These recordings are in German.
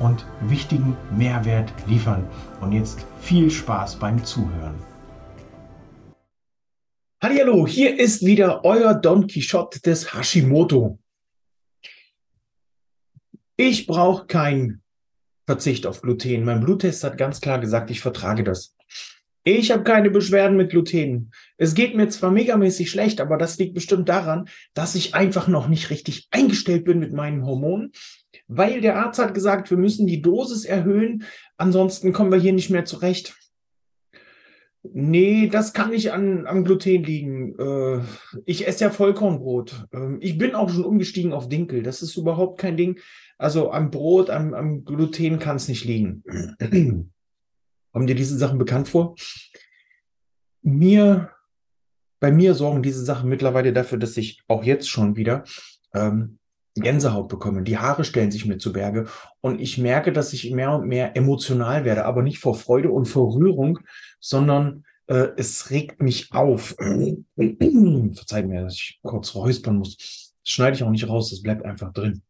und wichtigen Mehrwert liefern. Und jetzt viel Spaß beim Zuhören. Hallo, hier ist wieder euer Don Quixote des Hashimoto. Ich brauche keinen Verzicht auf Gluten. Mein Bluttest hat ganz klar gesagt, ich vertrage das. Ich habe keine Beschwerden mit Gluten. Es geht mir zwar megamäßig schlecht, aber das liegt bestimmt daran, dass ich einfach noch nicht richtig eingestellt bin mit meinen Hormonen weil der Arzt hat gesagt, wir müssen die Dosis erhöhen, ansonsten kommen wir hier nicht mehr zurecht. Nee, das kann nicht an, am Gluten liegen. Äh, ich esse ja Vollkornbrot. Ähm, ich bin auch schon umgestiegen auf Dinkel. Das ist überhaupt kein Ding. Also am Brot, am, am Gluten kann es nicht liegen. Kommen dir diese Sachen bekannt vor? Mir, bei mir sorgen diese Sachen mittlerweile dafür, dass ich auch jetzt schon wieder ähm, Gänsehaut bekomme. Die Haare stellen sich mir zu Berge und ich merke, dass ich mehr und mehr emotional werde, aber nicht vor Freude und vor Rührung, sondern äh, es regt mich auf. Verzeiht mir, dass ich kurz räuspern muss. Das schneide ich auch nicht raus, das bleibt einfach drin.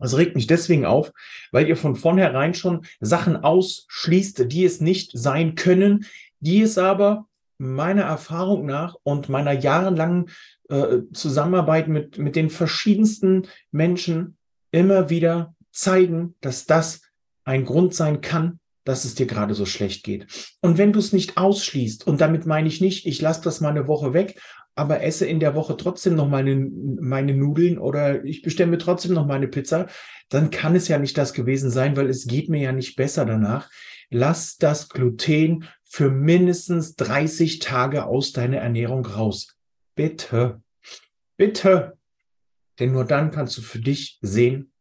Es regt mich deswegen auf, weil ihr von vornherein schon Sachen ausschließt, die es nicht sein können, die es aber meiner Erfahrung nach und meiner jahrelangen äh, Zusammenarbeit mit, mit den verschiedensten Menschen immer wieder zeigen, dass das ein Grund sein kann, dass es dir gerade so schlecht geht. Und wenn du es nicht ausschließt, und damit meine ich nicht, ich lasse das mal eine Woche weg, aber esse in der Woche trotzdem noch meine, meine Nudeln oder ich bestelle mir trotzdem noch meine Pizza, dann kann es ja nicht das gewesen sein, weil es geht mir ja nicht besser danach. Lass das Gluten für mindestens 30 Tage aus deiner Ernährung raus. Bitte. Bitte. Denn nur dann kannst du für dich sehen,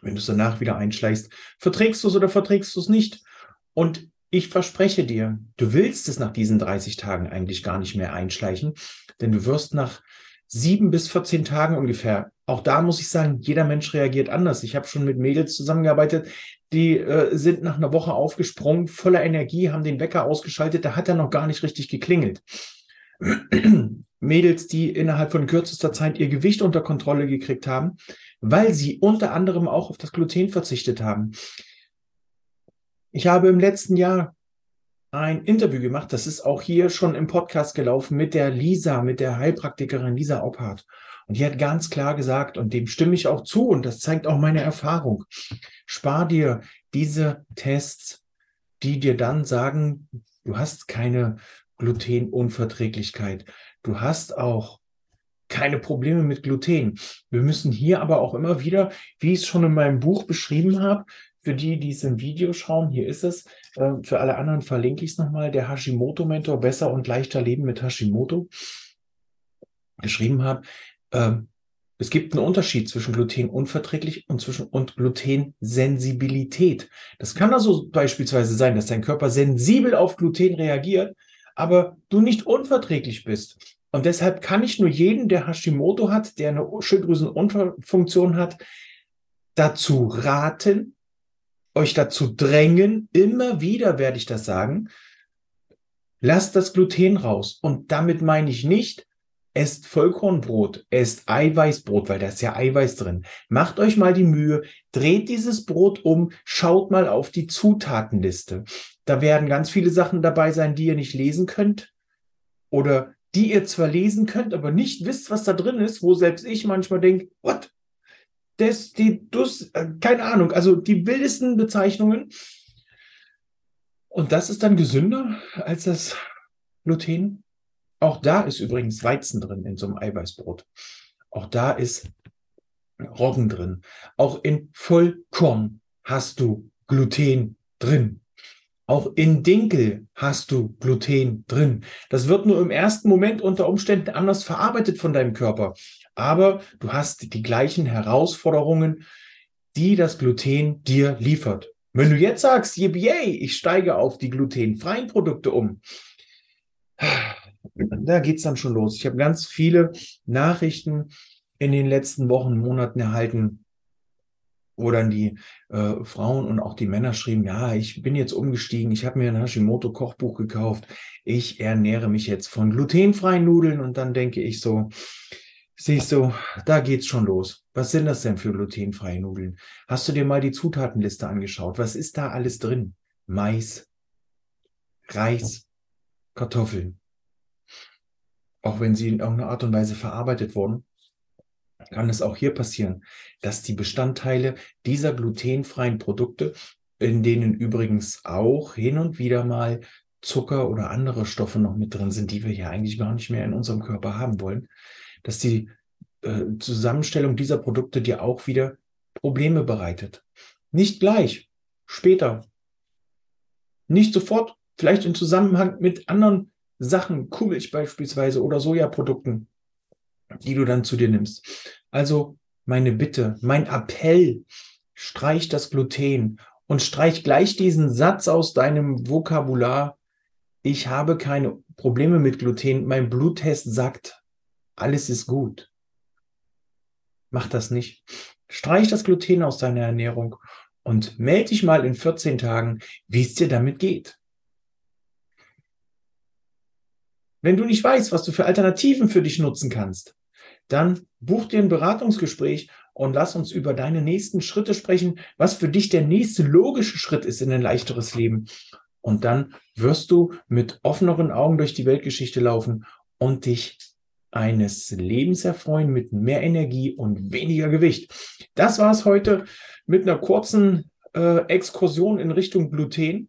wenn du es danach wieder einschleichst, verträgst du es oder verträgst du es nicht. Und ich verspreche dir, du willst es nach diesen 30 Tagen eigentlich gar nicht mehr einschleichen, denn du wirst nach sieben bis 14 Tagen ungefähr, auch da muss ich sagen, jeder Mensch reagiert anders. Ich habe schon mit Mädels zusammengearbeitet, die äh, sind nach einer Woche aufgesprungen, voller Energie, haben den Wecker ausgeschaltet, da hat er noch gar nicht richtig geklingelt. Mädels, die innerhalb von kürzester Zeit ihr Gewicht unter Kontrolle gekriegt haben, weil sie unter anderem auch auf das Gluten verzichtet haben. Ich habe im letzten Jahr ein Interview gemacht, das ist auch hier schon im Podcast gelaufen mit der Lisa, mit der Heilpraktikerin Lisa Opphardt. Und die hat ganz klar gesagt, und dem stimme ich auch zu, und das zeigt auch meine Erfahrung, spar dir diese Tests, die dir dann sagen, du hast keine Glutenunverträglichkeit. Du hast auch keine Probleme mit Gluten. Wir müssen hier aber auch immer wieder, wie ich es schon in meinem Buch beschrieben habe, für die, die es im Video schauen, hier ist es. Äh, für alle anderen verlinke ich es nochmal. Der Hashimoto-Mentor, besser und leichter Leben mit Hashimoto, geschrieben habe. Ähm, es gibt einen Unterschied zwischen Glutenunverträglich und zwischen und Glutensensibilität. Das kann also beispielsweise sein, dass dein Körper sensibel auf Gluten reagiert, aber du nicht unverträglich bist. Und deshalb kann ich nur jeden, der Hashimoto hat, der eine Schilddrüsenunterfunktion hat, dazu raten, euch dazu drängen, immer wieder werde ich das sagen, lasst das Gluten raus. Und damit meine ich nicht, esst Vollkornbrot, esst Eiweißbrot, weil da ist ja Eiweiß drin. Macht euch mal die Mühe, dreht dieses Brot um, schaut mal auf die Zutatenliste. Da werden ganz viele Sachen dabei sein, die ihr nicht lesen könnt oder die ihr zwar lesen könnt, aber nicht wisst, was da drin ist, wo selbst ich manchmal denke, what? Das, äh, keine Ahnung, also die wildesten Bezeichnungen. Und das ist dann gesünder als das Gluten. Auch da ist übrigens Weizen drin in so einem Eiweißbrot. Auch da ist Roggen drin. Auch in Vollkorn hast du Gluten drin. Auch in Dinkel hast du Gluten drin. Das wird nur im ersten Moment unter Umständen anders verarbeitet von deinem Körper. Aber du hast die gleichen Herausforderungen, die das Gluten dir liefert. Wenn du jetzt sagst, yippie, ich steige auf die glutenfreien Produkte um, da geht's dann schon los. Ich habe ganz viele Nachrichten in den letzten Wochen, Monaten erhalten, wo dann die äh, Frauen und auch die Männer schrieben, ja, ich bin jetzt umgestiegen, ich habe mir ein Hashimoto-Kochbuch gekauft, ich ernähre mich jetzt von glutenfreien Nudeln und dann denke ich so, siehst du, da geht's schon los. Was sind das denn für glutenfreie Nudeln? Hast du dir mal die Zutatenliste angeschaut? Was ist da alles drin? Mais, Reis, Kartoffeln. Auch wenn sie in irgendeiner Art und Weise verarbeitet wurden, kann es auch hier passieren, dass die Bestandteile dieser glutenfreien Produkte, in denen übrigens auch hin und wieder mal Zucker oder andere Stoffe noch mit drin sind, die wir ja eigentlich gar nicht mehr in unserem Körper haben wollen, dass die äh, Zusammenstellung dieser Produkte dir auch wieder Probleme bereitet. Nicht gleich, später. Nicht sofort, vielleicht im Zusammenhang mit anderen Sachen, Kuhmilch beispielsweise oder Sojaprodukten die du dann zu dir nimmst. Also meine Bitte, mein Appell, streich das Gluten und streich gleich diesen Satz aus deinem Vokabular. Ich habe keine Probleme mit Gluten. Mein Bluttest sagt, alles ist gut. Mach das nicht. Streich das Gluten aus deiner Ernährung und melde dich mal in 14 Tagen, wie es dir damit geht. Wenn du nicht weißt, was du für Alternativen für dich nutzen kannst, dann buch dir ein Beratungsgespräch und lass uns über deine nächsten Schritte sprechen, was für dich der nächste logische Schritt ist in ein leichteres Leben. Und dann wirst du mit offeneren Augen durch die Weltgeschichte laufen und dich eines Lebens erfreuen mit mehr Energie und weniger Gewicht. Das war es heute mit einer kurzen äh, Exkursion in Richtung Gluten.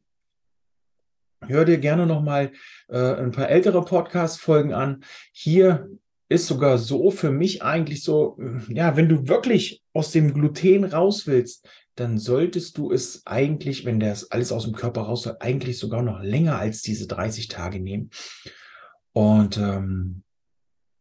Hör dir gerne nochmal äh, ein paar ältere Podcast-Folgen an. Hier ist sogar so für mich eigentlich so, ja, wenn du wirklich aus dem Gluten raus willst, dann solltest du es eigentlich, wenn das alles aus dem Körper raus soll, eigentlich sogar noch länger als diese 30 Tage nehmen. Und ähm,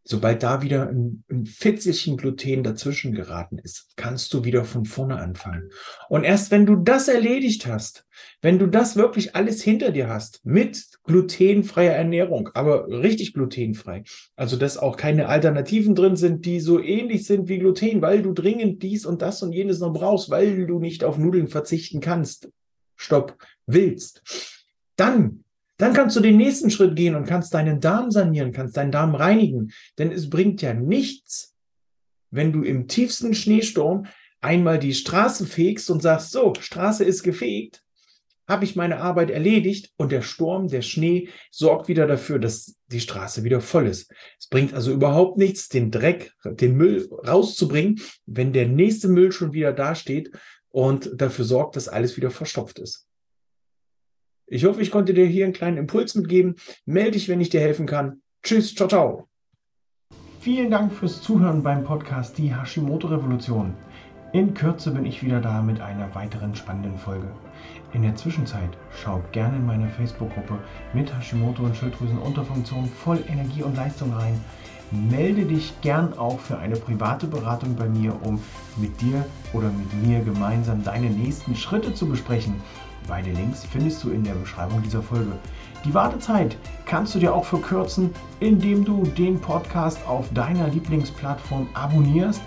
Sobald da wieder ein, ein Fitzelchen Gluten dazwischen geraten ist, kannst du wieder von vorne anfangen. Und erst wenn du das erledigt hast, wenn du das wirklich alles hinter dir hast, mit glutenfreier Ernährung, aber richtig glutenfrei, also dass auch keine Alternativen drin sind, die so ähnlich sind wie Gluten, weil du dringend dies und das und jenes noch brauchst, weil du nicht auf Nudeln verzichten kannst, stopp, willst, dann dann kannst du den nächsten Schritt gehen und kannst deinen Darm sanieren, kannst deinen Darm reinigen. Denn es bringt ja nichts, wenn du im tiefsten Schneesturm einmal die Straße fegst und sagst, so, Straße ist gefegt, habe ich meine Arbeit erledigt und der Sturm, der Schnee sorgt wieder dafür, dass die Straße wieder voll ist. Es bringt also überhaupt nichts, den Dreck, den Müll rauszubringen, wenn der nächste Müll schon wieder dasteht und dafür sorgt, dass alles wieder verstopft ist. Ich hoffe, ich konnte dir hier einen kleinen Impuls mitgeben. Melde dich, wenn ich dir helfen kann. Tschüss, ciao, ciao. Vielen Dank fürs Zuhören beim Podcast Die Hashimoto Revolution. In Kürze bin ich wieder da mit einer weiteren spannenden Folge. In der Zwischenzeit schau gerne in meine Facebook-Gruppe mit Hashimoto und Schilddrüsenunterfunktion voll Energie und Leistung rein. Melde dich gern auch für eine private Beratung bei mir, um mit dir oder mit mir gemeinsam deine nächsten Schritte zu besprechen. Beide Links findest du in der Beschreibung dieser Folge. Die Wartezeit kannst du dir auch verkürzen, indem du den Podcast auf deiner Lieblingsplattform abonnierst.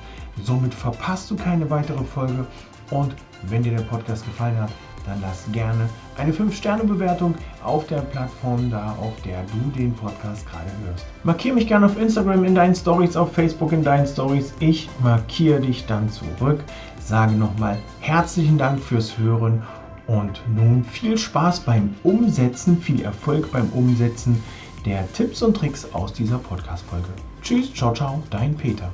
Somit verpasst du keine weitere Folge. Und wenn dir der Podcast gefallen hat, dann lass gerne eine 5-Sterne-Bewertung auf der Plattform da, auf der du den Podcast gerade hörst. Markiere mich gerne auf Instagram in deinen Stories, auf Facebook in deinen Stories. Ich markiere dich dann zurück. Sage nochmal herzlichen Dank fürs Hören und nun viel Spaß beim Umsetzen, viel Erfolg beim Umsetzen der Tipps und Tricks aus dieser Podcast-Folge. Tschüss, ciao, ciao, dein Peter.